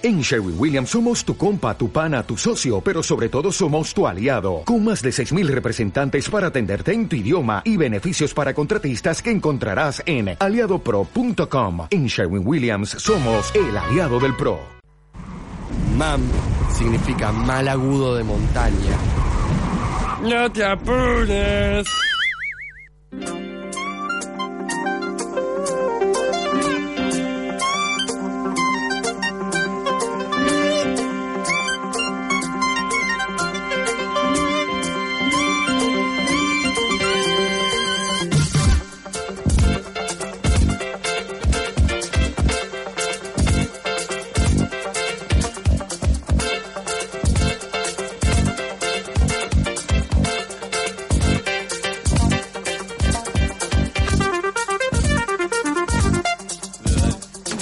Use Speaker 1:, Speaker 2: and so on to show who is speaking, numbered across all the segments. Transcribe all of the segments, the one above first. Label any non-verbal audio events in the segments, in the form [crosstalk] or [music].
Speaker 1: En Sherwin Williams somos tu compa, tu pana, tu socio, pero sobre todo somos tu aliado, con más de 6.000 representantes para atenderte en tu idioma y beneficios para contratistas que encontrarás en aliadopro.com. En Sherwin Williams somos el aliado del PRO.
Speaker 2: MAM significa mal agudo de montaña.
Speaker 3: No te apures.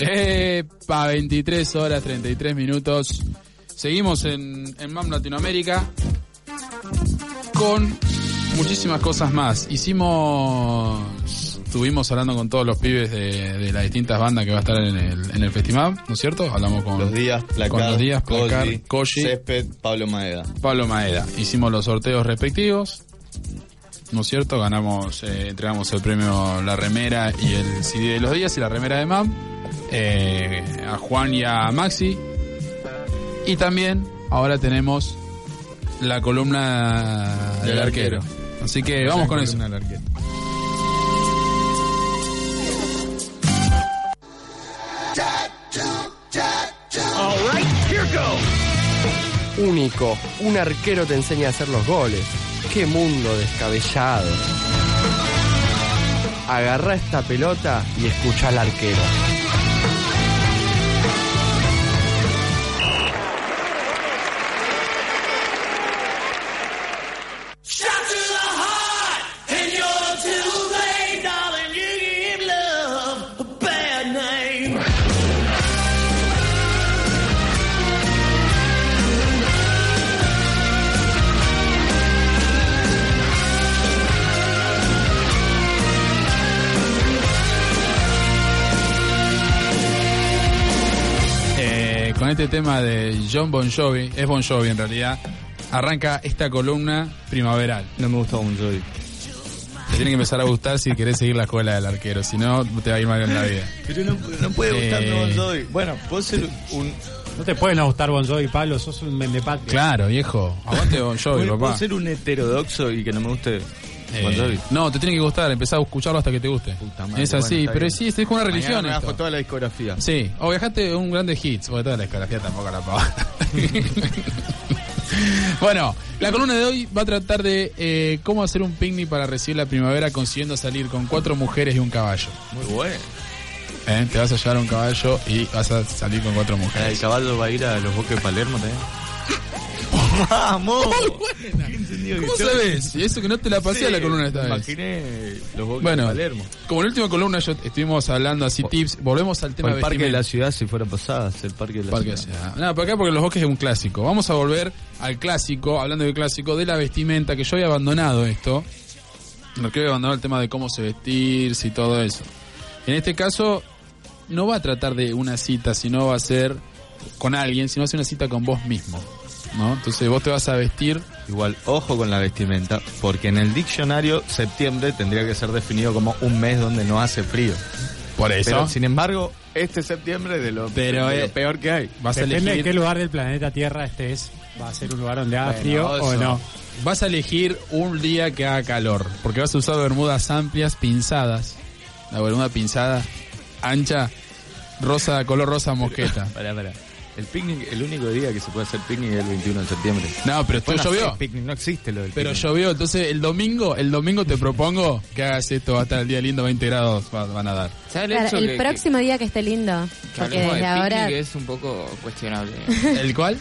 Speaker 4: Epa, 23 horas 33 minutos. Seguimos en, en MAM Latinoamérica con muchísimas cosas más. Hicimos, estuvimos hablando con todos los pibes de, de las distintas bandas que va a estar en el, en el festival, ¿no es cierto? Hablamos con
Speaker 5: Los días, Placar,
Speaker 4: con los días, Placar,
Speaker 5: Koji,
Speaker 4: Koji.
Speaker 5: Césped, Pablo Maeda.
Speaker 4: Pablo Maeda. Hicimos los sorteos respectivos. ¿No es cierto? Ganamos, eh, entregamos el premio La Remera y el CD de los días y la remera de MAM. Eh, a Juan y a Maxi. Y también ahora tenemos la columna del,
Speaker 5: Del
Speaker 4: arquero.
Speaker 5: arquero.
Speaker 4: Así que vamos con eso.
Speaker 2: Único, un arquero te enseña a hacer los goles. ¡Qué mundo descabellado! Agarra esta pelota y escucha al arquero.
Speaker 4: Tema de John Bon Jovi, es Bon Jovi en realidad, arranca esta columna primaveral.
Speaker 5: No me gusta un Joy.
Speaker 4: Te tiene que empezar a gustar si querés seguir la escuela del arquero, si no te va a ir mal en la vida.
Speaker 5: Pero no, no puede gustarme
Speaker 4: Eh.
Speaker 5: Bon Jovi. Bueno, puedo ser un.
Speaker 6: No te pueden gustar Bon Jovi, Pablo, sos un mendepatria.
Speaker 4: Claro, viejo, aguante Bon Jovi, papá.
Speaker 5: puedo ser un heterodoxo y que no me guste
Speaker 4: Eh, no, te tiene que gustar, empezar a escucharlo hasta que te guste.
Speaker 5: Puta madre,
Speaker 4: es así,
Speaker 5: bueno,
Speaker 4: pero sí, es una religión
Speaker 5: me bajo toda la discografía.
Speaker 4: Sí, o viajaste un grande hits, porque toda la discografía tampoco la paga. [laughs] bueno, la columna de hoy va a tratar de eh, cómo hacer un picnic para recibir la primavera consiguiendo salir con cuatro mujeres y un caballo.
Speaker 5: Muy bueno.
Speaker 4: ¿Eh? Te vas a llevar un caballo y vas a salir con cuatro
Speaker 5: El
Speaker 4: mujeres.
Speaker 5: caballo va a ir a los bosques de Palermo también. ¡Vamos! [laughs]
Speaker 4: ¿Cómo sabes? Y eso que no te la pasé a la columna esta vez.
Speaker 5: Imaginé los bosques
Speaker 4: Bueno,
Speaker 5: de Palermo.
Speaker 4: como en la última columna yo estuvimos hablando así tips, volvemos al tema
Speaker 5: el parque de la ciudad si fuera pasadas, el parque de la
Speaker 4: Parque
Speaker 5: ciudad.
Speaker 4: Ciudad. No, por acá porque los bosques es un clásico. Vamos a volver al clásico, hablando del clásico, de la vestimenta, que yo había abandonado esto. No que había abandonado el tema de cómo se vestirse y todo eso. En este caso, no va a tratar de una cita, sino va a ser con alguien, sino va a ser una cita con vos mismo. ¿No? Entonces vos te vas a vestir.
Speaker 5: Igual, ojo con la vestimenta, porque en el diccionario septiembre tendría que ser definido como un mes donde no hace frío.
Speaker 4: Por eso
Speaker 5: Pero sin embargo, este septiembre de lo,
Speaker 4: Pero,
Speaker 5: de lo
Speaker 4: eh,
Speaker 5: peor que hay.
Speaker 4: vas a
Speaker 6: Depende de
Speaker 4: elegir.
Speaker 6: qué lugar del planeta Tierra estés. Va a ser un lugar donde haga
Speaker 5: Bueno,
Speaker 6: frío o no.
Speaker 4: Vas a elegir un día que haga calor, porque vas a usar bermudas amplias, pinzadas. La bermuda pinzada, ancha, rosa, color rosa mosqueta. [laughs]
Speaker 5: Pará, pará. El picnic, el único día que se puede hacer picnic es el 21 de septiembre.
Speaker 4: No, pero
Speaker 5: Después
Speaker 4: esto llovió.
Speaker 5: picnic, no existe lo del
Speaker 4: Pero
Speaker 5: picnic.
Speaker 4: llovió, entonces el domingo, el domingo te propongo que hagas esto, va a estar el día lindo, 20 grados va- van a dar.
Speaker 7: ¿Sabes
Speaker 8: Claro,
Speaker 7: hecho
Speaker 8: el
Speaker 7: que-
Speaker 8: próximo día que esté lindo.
Speaker 7: que, que
Speaker 8: Porque desde
Speaker 7: de
Speaker 8: ahora.
Speaker 7: es un poco cuestionable. [laughs]
Speaker 4: ¿El cual?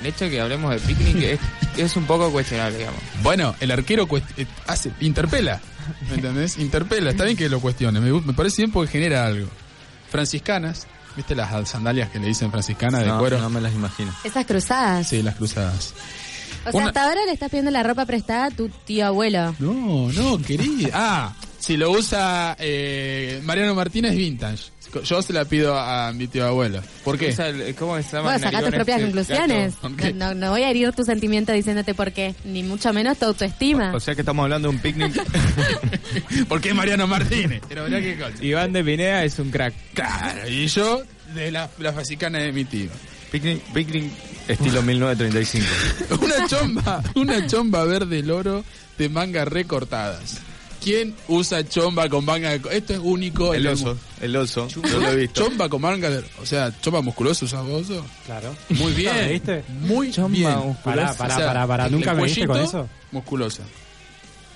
Speaker 7: El hecho de que hablemos de picnic es, es un poco cuestionable, digamos.
Speaker 4: Bueno, el arquero cuest- eh, hace, interpela, ¿me entendés? Interpela, está bien que lo cuestione, me parece bien porque genera algo. Franciscanas, ¿viste las sandalias que le dicen franciscanas de
Speaker 5: no,
Speaker 4: cuero?
Speaker 5: no me las imagino.
Speaker 8: Esas cruzadas.
Speaker 4: Sí, las cruzadas.
Speaker 8: O sea,
Speaker 4: Una-
Speaker 8: hasta ahora le estás pidiendo la ropa prestada a tu tío abuelo.
Speaker 4: No, no, querida. Ah, Si lo usa eh, Mariano Martínez, vintage. Yo se la pido a mi tío abuelo. ¿Por qué?
Speaker 7: El- ¿Cómo se llama? El
Speaker 8: sacá tus propias
Speaker 7: este?
Speaker 8: conclusiones. No, no voy a herir tu sentimiento diciéndote por qué, ni mucho menos tu autoestima.
Speaker 5: O sea que estamos hablando de un picnic. [laughs]
Speaker 4: ¿Por qué Mariano Martínez? Pero mirá qué cosa.
Speaker 7: Iván de Pineda es un crack.
Speaker 4: Claro, y yo de la, la fasicana de mi tío.
Speaker 5: picnic, picnic estilo [laughs] 1935.
Speaker 4: Una chomba, una chomba verde loro de mangas recortadas. ¿Quién usa chomba con manga Esto es único.
Speaker 5: El
Speaker 4: en
Speaker 5: oso, el oso. Yo lo he visto.
Speaker 4: Chomba con manga. O sea, chomba musculoso usas vos. ¿o?
Speaker 6: Claro.
Speaker 4: Muy bien.
Speaker 6: ¿Me viste?
Speaker 4: Muy
Speaker 7: Chomba
Speaker 4: bien.
Speaker 7: musculosa.
Speaker 6: Pará, pará, pará, pará.
Speaker 4: el
Speaker 6: ¿Nunca me viste con
Speaker 4: cuellito,
Speaker 6: eso?
Speaker 4: Musculosa.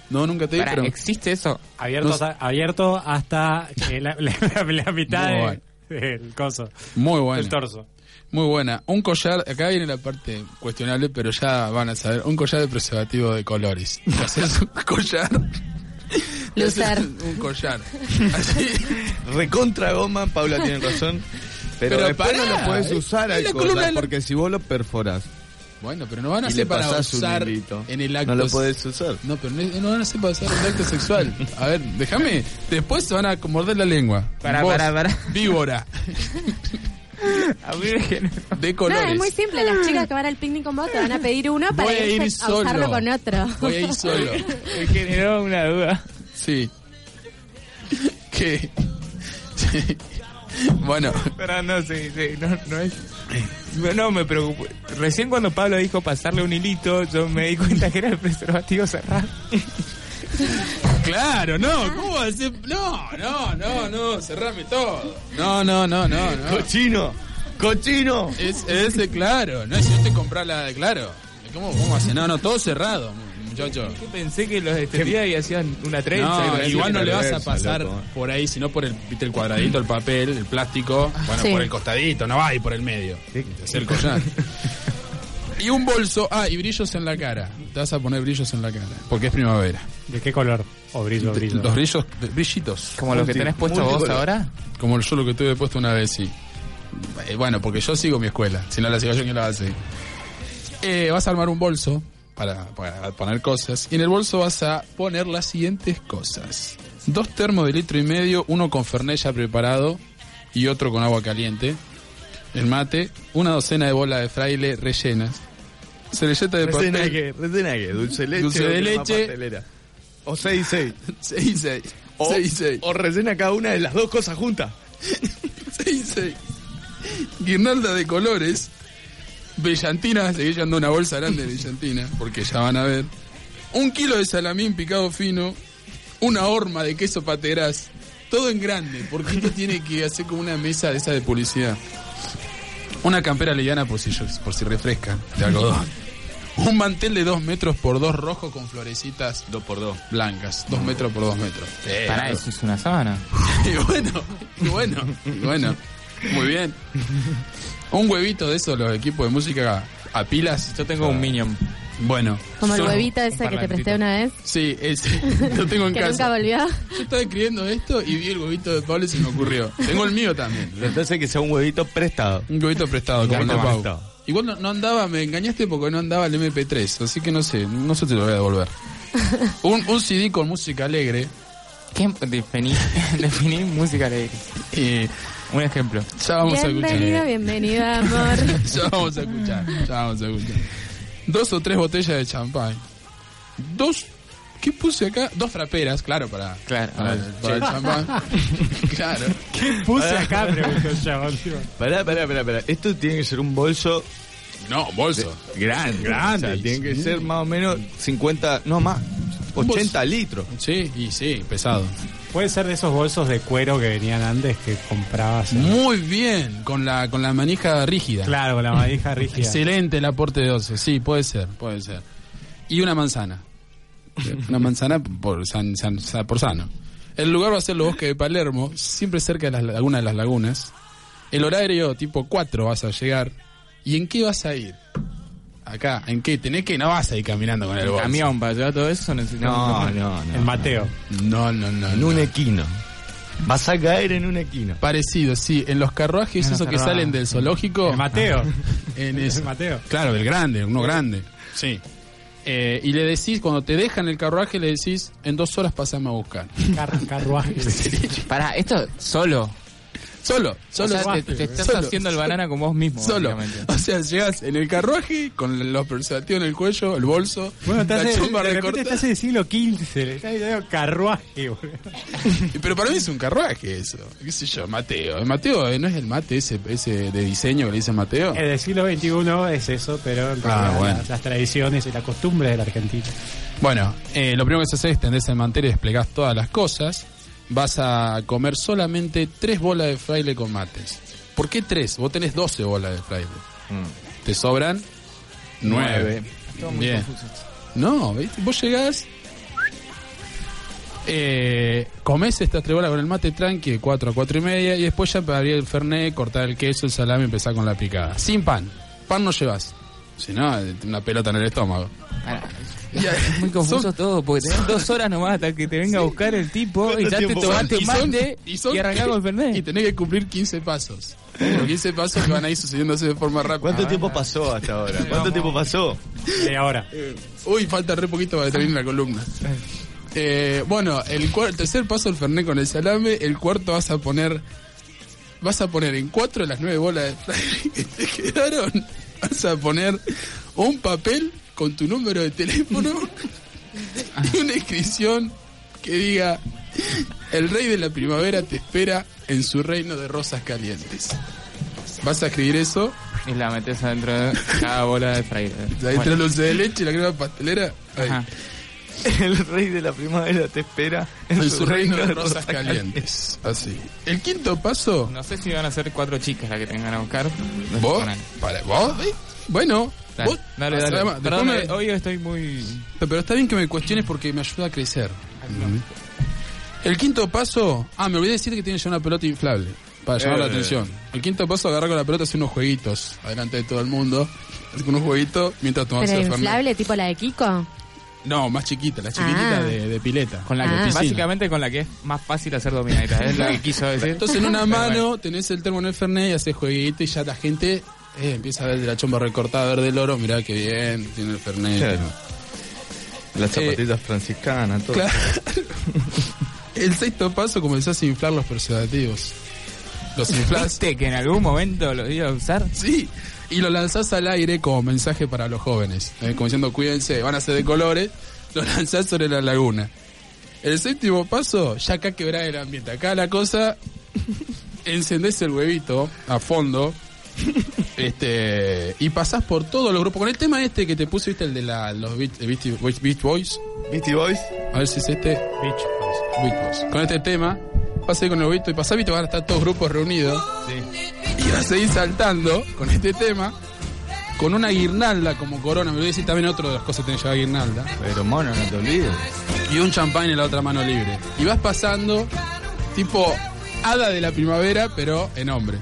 Speaker 4: No, nunca te vi,
Speaker 7: Pará,
Speaker 4: pero...
Speaker 7: ¿Existe eso?
Speaker 6: Abierto,
Speaker 4: No
Speaker 6: hasta, abierto hasta eh, la, la- la mitad
Speaker 4: Muy
Speaker 6: de-
Speaker 4: bueno.
Speaker 6: del coso,
Speaker 4: Muy buena.
Speaker 6: del torso.
Speaker 4: Muy buena. Un collar, acá viene la parte cuestionable, pero ya van a saber. Un collar de preservativo de colores. [laughs] Haces un collar.
Speaker 8: Loser.
Speaker 4: Un collar. [laughs] Así.
Speaker 5: Recontra goma, Paula tiene razón. Pero,
Speaker 4: Pero
Speaker 5: después
Speaker 4: pará,
Speaker 5: no lo puedes
Speaker 4: es-
Speaker 5: usar al
Speaker 4: la
Speaker 5: collar, porque si vos lo perforas
Speaker 4: Bueno, pero no van a ser para usar en el acto.
Speaker 5: no lo puedes usar.
Speaker 4: No, pero no, no van a ser para usar en el acto sexual. A ver, déjame. Después se van a morder la lengua.
Speaker 7: Pará,
Speaker 4: Vos,
Speaker 7: pará, pará. [laughs]
Speaker 4: Víbora.
Speaker 7: A mí me genera-
Speaker 4: De
Speaker 8: No,
Speaker 4: colores.
Speaker 8: es muy simple. Las chicas que van al picnic con vos te van a pedir uno para
Speaker 4: ir
Speaker 8: a usarlo con otro.
Speaker 4: Voy a ir solo. [laughs]
Speaker 7: me generó una duda.
Speaker 4: Sí. ¿Qué? Sí. Bueno,
Speaker 7: Pero no, sí, sí, no, no es... No, me preocupo. Recién cuando Pablo dijo pasarle un hilito, yo me di cuenta que era el preservativo cerrado.
Speaker 4: claro, no, ¿cómo va a ser? No, no, no, no, cerrame todo. No, no, no, no, no.
Speaker 5: ¡Cochino! ¡Cochino!
Speaker 4: Es, ese, claro, no es si yo te compras la de claro. ¿Cómo, cómo hace? No, no, todo cerrado, muchacho.
Speaker 7: Yo pensé que los extendía y hacían una trenza.
Speaker 4: No,
Speaker 7: y
Speaker 4: igual no le vas a pasar
Speaker 5: loco.
Speaker 4: por ahí, sino por el, viste, el cuadradito, el papel, el plástico, bueno,
Speaker 8: Sí.
Speaker 4: por el costadito, no va ahí por el medio. Es el collar. [laughs] Y un bolso, ah, y brillos en la cara. Te vas a poner brillos en la cara, porque es primavera.
Speaker 6: ¿De qué color? O brillo, brillo.
Speaker 4: Los brillos, brillitos,
Speaker 7: Como lo que tenés puesto vos ahora.
Speaker 4: como yo lo que tuve puesto una vez, sí. Eh, Bueno, porque yo sigo mi escuela, si no la sigo yo, ¿quién la va a seguir? Eh, vas a armar un bolso para, para poner cosas, y en el bolso vas a poner las siguientes cosas. Dos termos de litro y medio, uno con Fernet ya preparado y otro con agua caliente. El mate, una docena de bolas de fraile rellenas. Servilleta de
Speaker 5: ¿Recena
Speaker 4: papel.
Speaker 5: qué? ¿Recena qué? ¿Dulce de leche?
Speaker 4: Dulce de leche.
Speaker 5: O 6 6 [laughs]
Speaker 4: Seis, seis.
Speaker 5: O,
Speaker 4: Seis, seis.
Speaker 5: o recena cada una de las dos cosas juntas. [laughs]
Speaker 4: Seis, seis. Guirnalda de colores. Brillantina, seguí llevando una bolsa grande de brillantina, porque ya van a ver. Un kilo de salamín picado fino. Una horma de queso paterás. Todo en grande, porque esto tiene que hacer como una mesa de esa de publicidad. Una campera liviana por si, por si refresca, de algodón. Un mantel de dos metros por dos rojo con florecitas
Speaker 5: Dos por dos.
Speaker 4: blancas. Dos metros por dos metros. Eh,
Speaker 7: Para eso es una sábana. [laughs]
Speaker 4: y bueno, y bueno, y bueno. Muy bien. Un huevito de esos, los equipos de música a pilas.
Speaker 7: Yo tengo un Minion.
Speaker 4: Bueno.
Speaker 8: Como el huevito ese que te presté una vez,
Speaker 4: Sí, ese. Lo tengo en [laughs]
Speaker 8: que nunca
Speaker 4: casa.
Speaker 8: volvió.
Speaker 4: Yo estaba escribiendo esto y vi el huevito de Pablo y se me ocurrió. Tengo el mío también.
Speaker 5: Entonces que sea un huevito prestado.
Speaker 4: Un huevito prestado, como el de Pau. Igual no, no andaba, me engañaste porque no andaba el MP3, así que no sé, no sé si te lo voy a devolver. [laughs] Un, un CD con música alegre.
Speaker 7: ¿Qué definí, [laughs] definí música alegre?
Speaker 4: Y
Speaker 7: Un ejemplo.
Speaker 4: ya vamos a
Speaker 8: Bienvenida,
Speaker 4: escuchar.
Speaker 8: bienvenida, amor. [laughs]
Speaker 4: Ya vamos a escuchar, ya vamos a escuchar. Dos o tres botellas de champán. Dos, ¿qué puse acá? Dos fraperas, claro, para,
Speaker 7: Claro.
Speaker 4: para, el- para el champán. [laughs] claro.
Speaker 6: Puse acá, preguntó.
Speaker 5: Pará, pará, pará, pará. Esto tiene que ser un bolso
Speaker 4: No, bolso.
Speaker 5: grande.
Speaker 4: Grande.
Speaker 5: O sea, tiene que ser más o menos 50, no más, 80 litros.
Speaker 4: Sí, y sí, pesado.
Speaker 6: Puede ser de esos bolsos de cuero que venían antes que comprabas. en-
Speaker 4: Muy bien, con la, con la manija rígida.
Speaker 6: Claro, con la manija [laughs] rígida.
Speaker 4: Excelente el aporte de 12, sí, puede ser, puede ser. Y una manzana. Una manzana por, san- san- sa- por sano. El lugar va a ser los bosques de Palermo, siempre cerca de las, alguna de las lagunas. El horario tipo 4 vas a llegar. ¿Y en qué vas a ir? Acá, ¿en qué? Tenés que no vas a ir caminando con el
Speaker 7: El
Speaker 4: bolso.
Speaker 7: camión para llevar todo eso.
Speaker 5: No, no, no.
Speaker 6: El Mateo.
Speaker 4: No, no, no.
Speaker 5: En
Speaker 4: no.
Speaker 5: un equino. Vas a caer en un equino.
Speaker 4: Parecido, sí. En los carruajes,
Speaker 7: En
Speaker 4: esos que salen del zoológico.
Speaker 6: El Mateo. [laughs]
Speaker 4: En
Speaker 6: El
Speaker 4: eso.
Speaker 6: Mateo.
Speaker 4: Claro, el grande, uno grande. Sí. Eh, y le decís, cuando te dejan el carruaje, le decís, en dos horas pasame a buscar.
Speaker 6: Car- carruaje. [laughs]
Speaker 7: Pará, esto solo.
Speaker 4: Solo, solo.
Speaker 7: O sea, te, te estás
Speaker 4: Solo.
Speaker 7: haciendo el banana con vos mismo.
Speaker 4: Solo. O sea, llegas en el carruaje con los preservativos en el cuello, el bolso,
Speaker 6: Bueno,
Speaker 4: la
Speaker 6: estás
Speaker 4: chomba
Speaker 6: de repente
Speaker 4: recortada.
Speaker 6: estás en el siglo XV, le estás diciendo carruaje, boludo.
Speaker 4: Pero para mí es un carruaje eso. ¿Qué sé yo? Mateo. El Mateo eh, no es el mate ese, ese de diseño que le dice Mateo.
Speaker 6: En el siglo XXI es eso, pero en
Speaker 4: Ah,
Speaker 6: realidad
Speaker 4: bueno.
Speaker 6: las, las tradiciones y la costumbre de la Argentina.
Speaker 4: Bueno, eh, lo primero que se hace es tendés el mantel y desplegás todas las cosas. Vas a comer solamente tres bolas de fraile con mates. ¿Por qué tres? Vos tenés 12 bolas de fraile. Te sobran nueve.
Speaker 7: Muy
Speaker 4: Bien.
Speaker 7: confuso.
Speaker 4: No, ¿viste? vos llegás, eh, comés estas tres bolas con el mate tranqui de 4 a 4 y media y después ya para abrir el fernet, cortar el queso, el salame y empezar con la picada. Sin pan. Pan no llevas. Si no, una pelota en el estómago. [laughs]
Speaker 7: Es muy confuso
Speaker 4: Son-
Speaker 7: todo, porque tenés dos horas nomás hasta que te venga a buscar el tipo y ya te tomaste
Speaker 4: Y son-
Speaker 7: mate
Speaker 4: y son-
Speaker 7: y arrancamos el
Speaker 4: Y
Speaker 7: Fernet.
Speaker 4: tenés que cumplir 15 pasos. Los 15 pasos que van a ir sucediéndose de forma rápida.
Speaker 5: ¿Cuánto tiempo pasó hasta ahora? ¿Cuánto
Speaker 7: Vamos.
Speaker 5: tiempo pasó?
Speaker 6: Y ahora,
Speaker 4: Uy, falta re poquito para que termine la columna. Eh, bueno, el, el tercer paso el Fernet con el salame. El cuarto vas a poner. Vas a poner en cuatro de las nueve bolas de [laughs] que te quedaron. Vas a poner un papel con tu número de teléfono [laughs] y una inscripción que diga: El rey de la primavera te espera en su reino de rosas calientes. Vas a escribir eso.
Speaker 7: Y la metes adentro de cada bola de fraile.
Speaker 4: Ahí [laughs] entre el dulce de leche y la crema pastelera. ahí.
Speaker 7: Ajá.
Speaker 5: El rey de la primavera te espera
Speaker 4: en su reino de rosas calientes. Así. El quinto paso,
Speaker 7: No sé si van a ser cuatro chicas las que tengan a buscar.
Speaker 4: Vos, para, vos, bueno,
Speaker 7: Dale,
Speaker 4: vos,
Speaker 7: dale,
Speaker 4: ah,
Speaker 7: dale.
Speaker 4: además,
Speaker 7: Perdón,
Speaker 4: me-
Speaker 7: eh, hoy estoy muy...
Speaker 4: pero está bien que me cuestiones porque me ayuda a crecer. El quinto paso, ah, me olvidé decir que tiene ya una pelota inflable para llamar la
Speaker 5: Eh.
Speaker 4: atención. El quinto paso, agarrar con la pelota, hacer unos jueguitos adelante de todo el mundo. Hacer unos jueguitos mientras tomas el Fernet.
Speaker 8: inflable, tipo la de Kiko.
Speaker 4: No, más chiquita, la chiquitita
Speaker 8: Ah.
Speaker 4: de, de pileta.
Speaker 7: Con la
Speaker 8: Ah.
Speaker 7: que,
Speaker 4: Piscina.
Speaker 7: básicamente con la que es más fácil hacer dominaditas. Es lo que quiso decir.
Speaker 4: Entonces en una mano
Speaker 7: bueno.
Speaker 4: tenés el termo en el Fernet y haces jueguito y ya la gente eh, empieza a ver de la chomba recortada verde del oro, mirá qué bien, tiene el Fernet.
Speaker 5: Claro. Las zapatillas franciscanas, todo.
Speaker 4: Claro. [laughs] El sexto paso comenzás a inflar los preservativos. Los inflás,
Speaker 7: ¿Viste que en algún momento lo iba a usar?
Speaker 4: sí, y lo lanzás al aire como mensaje para los jóvenes. eh, como diciendo, cuídense, van a ser de colores, [laughs] lo lanzás sobre la laguna. El séptimo paso, ya acá quebrá el ambiente. Acá la cosa, [laughs] encendés el huevito a fondo, este y pasás por todos los grupos. Con el tema este que te puse, viste, el de la, los Beach, Beach- Beach- Beach Boys.
Speaker 5: Beastie Boys.
Speaker 4: A ver si es este.
Speaker 6: Bitch.
Speaker 4: Beach Boys. Con este tema, pasé ahí con el huevito y pasás, viste, van a estar todos grupos reunidos. Y vas a ir saltando con este tema. Con una guirnalda como corona, me voy a decir también otro de las cosas que tenés que llevar guirnalda.
Speaker 5: Pero mono, no te olvides.
Speaker 4: Y un champán en la otra mano libre. Y vas pasando, tipo hada de la primavera, pero en hombre.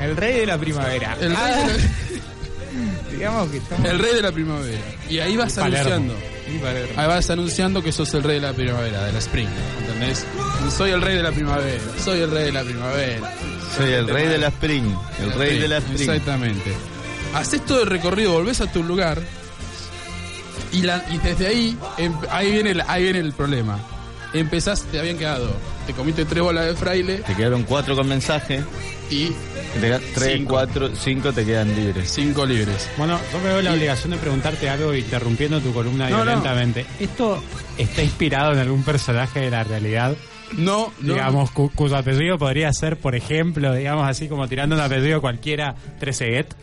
Speaker 7: El rey de la primavera.
Speaker 4: El rey,
Speaker 7: Ah,
Speaker 4: de, [laughs]
Speaker 7: digamos que estamos...
Speaker 4: la, el rey de la primavera. Y ahí vas
Speaker 6: Y
Speaker 4: anunciando.
Speaker 7: Y.
Speaker 4: Ahí vas anunciando que sos el rey de la primavera, de la spring. ¿Entendés? Soy el rey de la primavera. Soy el rey de la primavera.
Speaker 5: Soy el rey de la Spring. El rey de la Spring.
Speaker 4: Exactamente. Haces todo el recorrido, volvés a tu lugar. Y, la, y desde ahí, em- ahí, viene el, ahí viene el problema. Empezás, te habían quedado, te comiste tres bolas de fraile
Speaker 5: Te quedaron cuatro con mensaje.
Speaker 4: y
Speaker 5: Te tres,
Speaker 4: Cinco.
Speaker 5: cuatro, cinco te quedan libres.
Speaker 4: cinco libres.
Speaker 6: Bueno, yo me veo la obligación de preguntarte algo interrumpiendo tu columna
Speaker 4: No, no.
Speaker 6: violentamente. ¿Esto está inspirado en algún personaje de la realidad?
Speaker 4: No, no.
Speaker 6: digamos, cu- cuyo apellido podría ser, por ejemplo, digamos así como tirando un apellido cualquiera, Treseguet,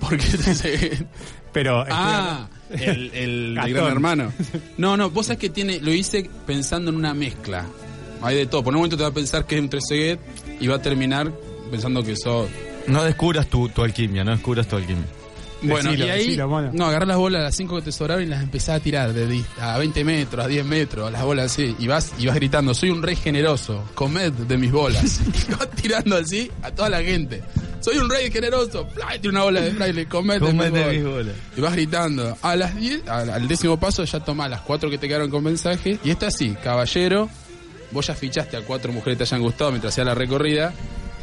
Speaker 4: Porque te-
Speaker 6: pero...
Speaker 4: Ah, el, el [laughs] gran hermano. [laughs] No, no, vos sabés que tiene, lo hice pensando en una mezcla. Hay de todo. Por un momento te va a pensar que es un treseguet y va a terminar pensando que sos.
Speaker 5: No descubras tu, tu alquimia, no descubras tu alquimia.
Speaker 4: Bueno,
Speaker 6: Decilo,
Speaker 4: y ahí.
Speaker 6: decilo,
Speaker 4: no, agarrás las bolas, las 5 que te sobraron y las empezás a tirar de a 20 metros, a 10 metros, las bolas así. Y vas, y vas gritando: Soy un rey generoso, comed de mis bolas. [laughs] y vas tirando así a toda la gente. Soy un rey generoso. Y tira una bola de fraile,
Speaker 5: Comete
Speaker 4: bolas. Y vas gritando. A las 10, al, al décimo paso ya tomás las cuatro que te quedaron con mensaje. Y está así, caballero. Vos ya fichaste a cuatro mujeres que te hayan gustado mientras hacía la recorrida.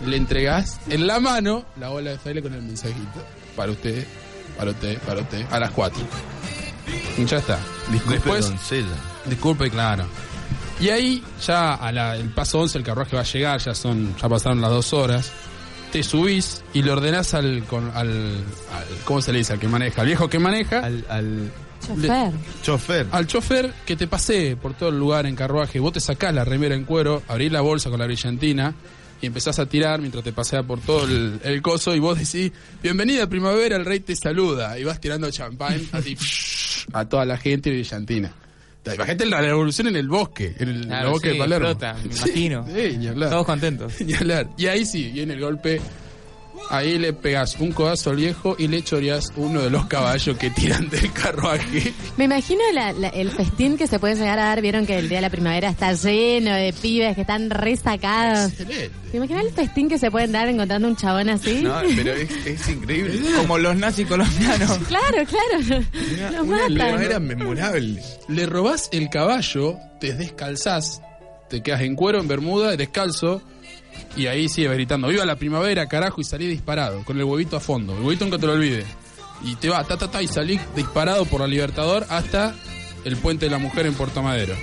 Speaker 4: Le entregás en la mano la bola de fraile con el mensajito. Para usted, para usted, para usted. A las cuatro. Ya está.
Speaker 5: Disculpe,
Speaker 4: Después,
Speaker 5: doncella.
Speaker 4: disculpe, claro. Y ahí ya a la- el paso 11 el carruaje va a llegar, ya son ya pasaron las dos horas. Te subís y le ordenás al, con- al, al- ¿cómo se le dice? Al que maneja, al viejo que maneja,
Speaker 5: Al, al
Speaker 8: Chofer.
Speaker 5: chofer.
Speaker 4: al chofer que te pasee por todo el lugar en carruaje. Vos te sacás la remera en cuero, abrís la bolsa con la brillantina y empezás a tirar mientras te pasea por todo el, el coso y vos decís, bienvenida primavera, el rey te saluda. Y vas tirando champán así [laughs] a toda la gente y brillantina. Imagínate la revolución en el bosque, en el,
Speaker 7: Claro,
Speaker 4: bosque
Speaker 7: sí,
Speaker 4: de Palermo.
Speaker 7: explota, me [laughs]
Speaker 4: Sí,
Speaker 7: imagino.
Speaker 4: sí, ni hablar.
Speaker 7: Todos contentos. [laughs]
Speaker 4: Ni hablar. Y ahí sí, viene el golpe. Ahí le pegas un codazo al viejo y le choreas uno de los caballos que tiran del carruaje.
Speaker 8: Me imagino la- la- el festín que se puede llegar a dar. Vieron que el día de la primavera está lleno de pibes que están resacados.
Speaker 4: Excelente.
Speaker 8: ¿Te imaginas el festín que se pueden dar encontrando un chabón así?
Speaker 5: No, pero es, es increíble. [laughs]
Speaker 7: Como los nazis colombianos.
Speaker 8: Claro, claro. Los matan.
Speaker 5: Primavera memorable.
Speaker 4: Le robás el caballo, te descalzás, te quedas en cuero, en bermuda, descalzo, y ahí sigues gritando, viva la primavera, carajo, y salí disparado, con el huevito a fondo, el huevito nunca te lo olvides. Y te va, ta, ta, ta, y salí disparado por la Libertador hasta el puente de la mujer en Puerto Madero.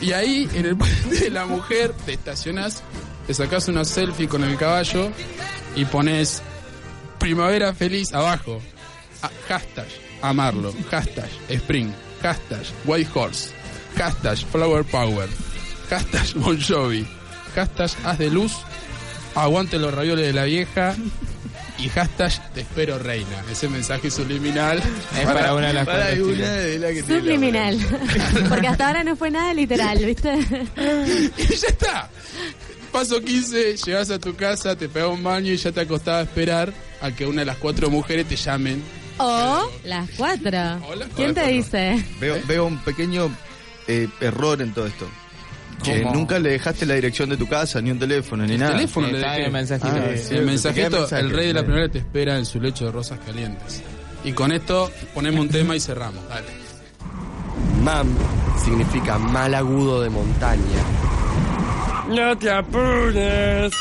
Speaker 4: y ahí, en el puente de la mujer, te estacionás, te sacás una selfie con el caballo y pones primavera feliz abajo. Ah, hashtag amarlo. Hashtag spring. Hashtag white horse. Hashtag flower power. Hashtag bon Jovi. Hashtag haz de luz. Aguante los ravioles de la vieja. Y hashtag te espero reina. Ese mensaje subliminal.
Speaker 7: Es [laughs] para una de las
Speaker 5: Para
Speaker 7: cuantas
Speaker 5: una de las que tiene la
Speaker 8: Subliminal. [laughs] Porque hasta ahora no fue nada literal, [laughs] ¿viste?
Speaker 4: y ya está. Paso 15, llegas a tu casa, te pegas un baño y ya te acostás a esperar a que una de las cuatro mujeres te llamen.
Speaker 8: O las cuatro. ¿Quién te dice?
Speaker 5: Veo, veo un pequeño eh, error en todo esto. Nunca le dejaste la dirección de tu casa, ni un teléfono, ni nada.
Speaker 4: teléfono le dejé.
Speaker 7: el mensajito.
Speaker 5: Ah,
Speaker 4: Sí, el mensajito,
Speaker 5: mensaje,
Speaker 4: el rey de la primera te espera en su lecho de rosas calientes. Y con esto ponemos un tema y cerramos. Dale.
Speaker 2: Mam significa mal agudo de montaña.
Speaker 3: No te apures.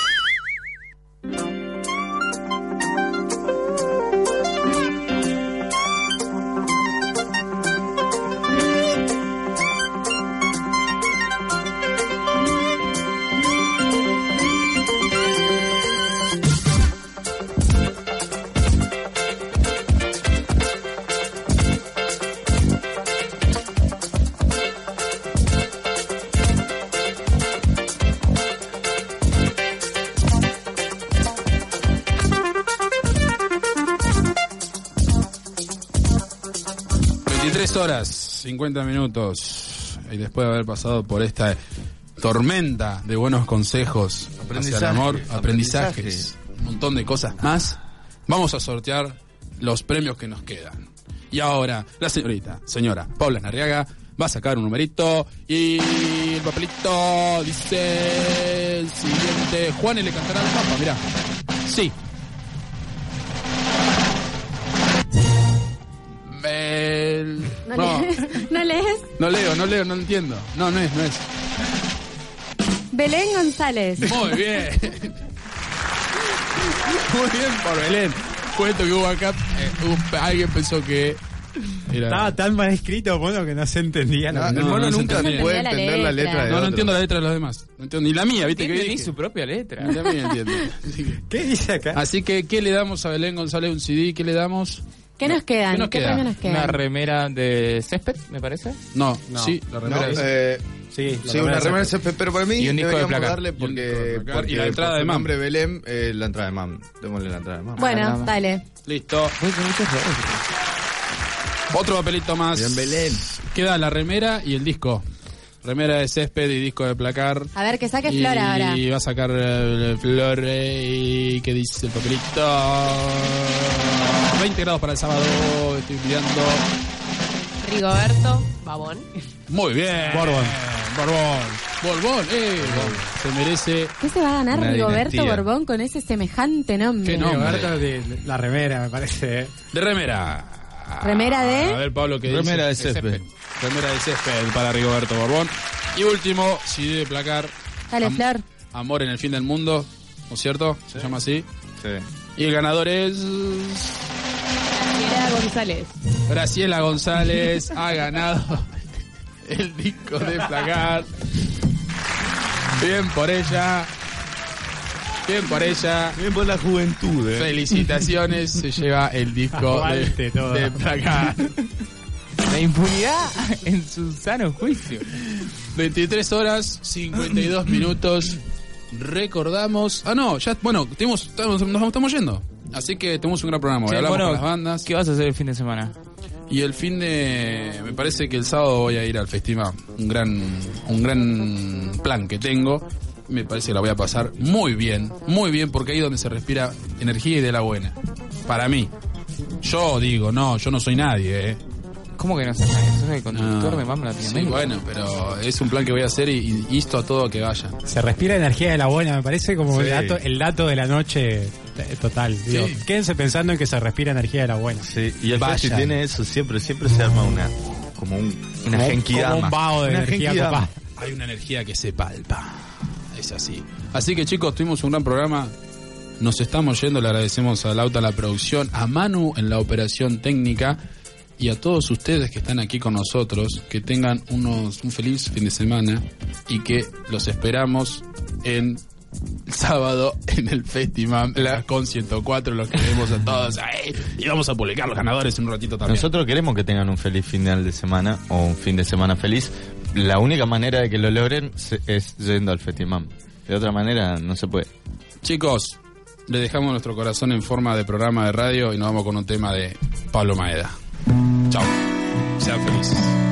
Speaker 4: Tres horas, 50 minutos. Y después de haber pasado por esta tormenta de buenos consejos hacia el
Speaker 5: Aprendizaje,
Speaker 4: amor, aprendizajes,
Speaker 5: aprendizaje.
Speaker 4: un montón de cosas más, vamos a sortear los premios que nos quedan. Y ahora, la señorita, señora Paula Narriaga, va a sacar un numerito y el papelito dice el siguiente. Juan y le cantará al papa, mirá. Sí.
Speaker 8: ¿No,
Speaker 4: no,
Speaker 8: lees? [laughs] ¿No lees?
Speaker 4: no leo, no leo, no entiendo. No, no es, no es.
Speaker 8: Belén González.
Speaker 4: Muy bien. Muy bien por Belén. Cuento que hubo acá, eh, hubo- alguien pensó que era...
Speaker 6: Estaba tan mal escrito, bueno, que no se entendía.
Speaker 5: No, el
Speaker 4: no,
Speaker 5: mono
Speaker 4: no se
Speaker 5: nunca
Speaker 4: entendía.
Speaker 5: puede
Speaker 8: No entendía
Speaker 5: entender
Speaker 8: la
Speaker 5: la letra
Speaker 8: letra.
Speaker 5: de
Speaker 4: No, no
Speaker 5: otro.
Speaker 4: entiendo la letra de los demás. No entiendo, ni la mía, ¿viste? Que
Speaker 7: Tiene ni
Speaker 4: dije?
Speaker 7: su propia letra.
Speaker 4: Ni la mía entiendo. Así [laughs] que,
Speaker 6: ¿Qué dice acá?
Speaker 4: así que, ¿qué le damos a Belén González? ¿Un CD? ¿Qué le damos?
Speaker 8: ¿Qué nos quedan?
Speaker 4: ¿Qué nos queda?
Speaker 7: Una remera de césped, me parece.
Speaker 4: No,
Speaker 6: No.
Speaker 4: sí, la
Speaker 5: No,
Speaker 4: remera es...
Speaker 5: eh,
Speaker 6: sí,
Speaker 5: sí, una remera CP, pero para mí
Speaker 7: Y un disco de
Speaker 5: deberíamos
Speaker 7: placar.
Speaker 5: darle
Speaker 4: Y un
Speaker 5: porque,
Speaker 4: de
Speaker 5: porque
Speaker 4: Y la entrada de Mam.
Speaker 5: Belén, eh, la entrada de Mam. Démosle la entrada de Mam.
Speaker 8: Bueno, dale.
Speaker 4: Listo. Otro papelito más.
Speaker 5: Bien, Belén.
Speaker 4: Queda la remera y el disco. Remera de césped y disco de placar.
Speaker 8: A ver, que saque
Speaker 4: y,
Speaker 8: Flor ahora.
Speaker 4: Y va a sacar eh, Flor eh, y ¿qué dice el papelito? 20 grados para el sábado, estoy mirando.
Speaker 9: Rigoberto Babón.
Speaker 4: Muy bien.
Speaker 6: Borbón.
Speaker 4: Borbón. Borbón, eh. Se merece.
Speaker 8: ¿Qué se va a ganar
Speaker 5: Una
Speaker 8: Rigoberto
Speaker 5: dinastía.
Speaker 8: Borbón con ese semejante nombre?
Speaker 4: Qué nombre.
Speaker 6: Roberto de la remera, me parece. ¿eh?
Speaker 4: De remera.
Speaker 8: ¿Remera de?
Speaker 4: A ver, Pablo, ¿qué
Speaker 5: Remera
Speaker 4: dice?
Speaker 5: de césped.
Speaker 4: Remera de césped para Rigoberto Borbón. Y último, CD de placar.
Speaker 8: Dale,
Speaker 4: Am-
Speaker 8: Flor.
Speaker 4: Amor en el fin del mundo, ¿no es cierto? Se llama así.
Speaker 5: Sí.
Speaker 4: Y el ganador es.
Speaker 9: Graciela González.
Speaker 4: Graciela González ha ganado [laughs] el disco de Placar. Bien por ella. Bien por ella.
Speaker 5: Bien por la juventud, eh.
Speaker 4: Felicitaciones, se lleva el disco [laughs]
Speaker 6: Aguante
Speaker 4: de,
Speaker 6: todo.
Speaker 4: de Placar.
Speaker 7: La impunidad en su sano juicio.
Speaker 4: 23 horas, 52 minutos. Recordamos. Ah, no, ya, bueno, tenemos, estamos, nos estamos yendo. Así que tenemos un gran programa.
Speaker 7: Sí,
Speaker 4: Hablamos
Speaker 7: bueno,
Speaker 4: con las bandas.
Speaker 7: ¿Qué vas a hacer el fin de semana?
Speaker 4: Y el fin de. Me parece que el sábado voy a ir al festival. Un gran, un gran plan que tengo. Me parece que la voy a pasar muy bien. Muy bien, porque ahí es donde se respira energía y de la buena. Para mí. Yo digo, no, yo no soy nadie, ¿eh?
Speaker 7: ¿Cómo que no sabes? Sos el conductor
Speaker 4: No.
Speaker 7: de
Speaker 4: Sí,
Speaker 7: Latinoamérica.
Speaker 4: bueno, pero es un plan que voy a hacer y, y insto a todo a que vayan.
Speaker 6: Se respira energía de la buena, me parece como
Speaker 5: Sí.
Speaker 6: el, dato, el dato de la noche total. Digo,
Speaker 4: Sí.
Speaker 6: Quédense pensando en que se respira energía de la buena.
Speaker 5: Sí, y el. Festi tiene eso, siempre, siempre se arma una, como un, una
Speaker 6: Como-
Speaker 5: genkidama.
Speaker 6: como un vaho de
Speaker 5: Una
Speaker 6: energía, papá.
Speaker 4: Hay una energía que se palpa. Es así. Así que chicos, tuvimos un gran programa. Nos estamos yendo, le agradecemos a Lauta la producción, a Manu en la operación técnica y a todos ustedes que están aquí con nosotros, que tengan unos, un feliz fin de semana y que los esperamos en el sábado en el Festival la con 104, los queremos a todos [laughs] ahí y vamos a publicar los ganadores en un ratito también.
Speaker 5: Nosotros queremos que tengan un feliz final de semana o un fin de semana feliz. La única manera de que lo logren se- es yendo al Festimam. De otra manera no se puede.
Speaker 4: Chicos, le dejamos nuestro corazón en forma de programa de radio y nos vamos con un tema de Pablo Maeda. Chao. Sean felices.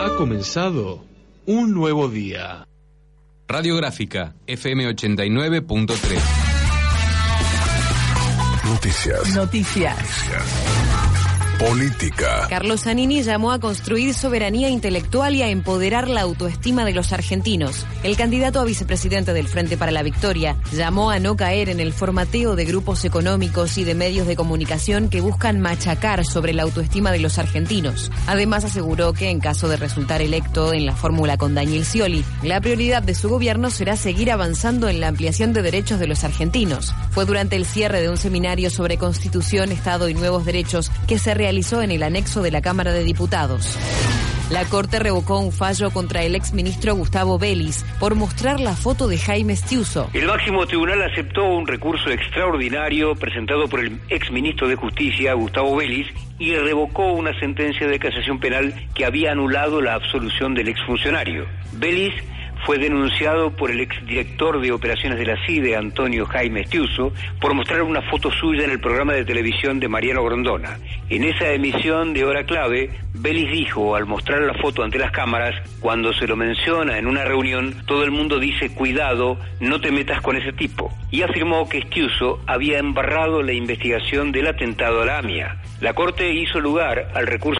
Speaker 10: Ha
Speaker 11: comenzado un nuevo día.
Speaker 12: Radiográfica FM 89.3. Noticias.
Speaker 13: Noticias.
Speaker 14: Noticias.
Speaker 13: Política.
Speaker 14: Carlos Zanini llamó a construir soberanía intelectual y a empoderar la autoestima de los argentinos. El candidato a vicepresidente del Frente para la Victoria llamó a no caer en el formateo de grupos económicos y de medios de comunicación que buscan machacar sobre la autoestima de los argentinos. Además aseguró que en caso de resultar electo en la fórmula con Daniel Scioli, la prioridad de su gobierno será seguir avanzando en la ampliación de derechos de los argentinos. Fue durante el cierre de un seminario sobre Constitución, Estado y Nuevos Derechos que se realizó en el anexo de la Cámara de Diputados. La Corte revocó un fallo contra el exministro Gustavo Vélez por mostrar la foto de Jaime Stiuso.
Speaker 15: El máximo tribunal aceptó un recurso extraordinario presentado por el exministro de Justicia, Gustavo Vélez, y revocó una sentencia de casación penal que había anulado la absolución del exfuncionario. Vélez fue denunciado por el exdirector de operaciones de la CIDE, Antonio Jaime Estiuso, por mostrar una foto suya en el programa de televisión de Mariano Grondona. En esa emisión de hora clave, Vélez dijo, al mostrar la foto ante las cámaras, cuando se lo menciona en una reunión, todo el mundo dice, cuidado, no te metas con ese tipo. Y afirmó que Estiuso había embarrado la investigación del atentado a la AMIA. La Corte hizo lugar al recurso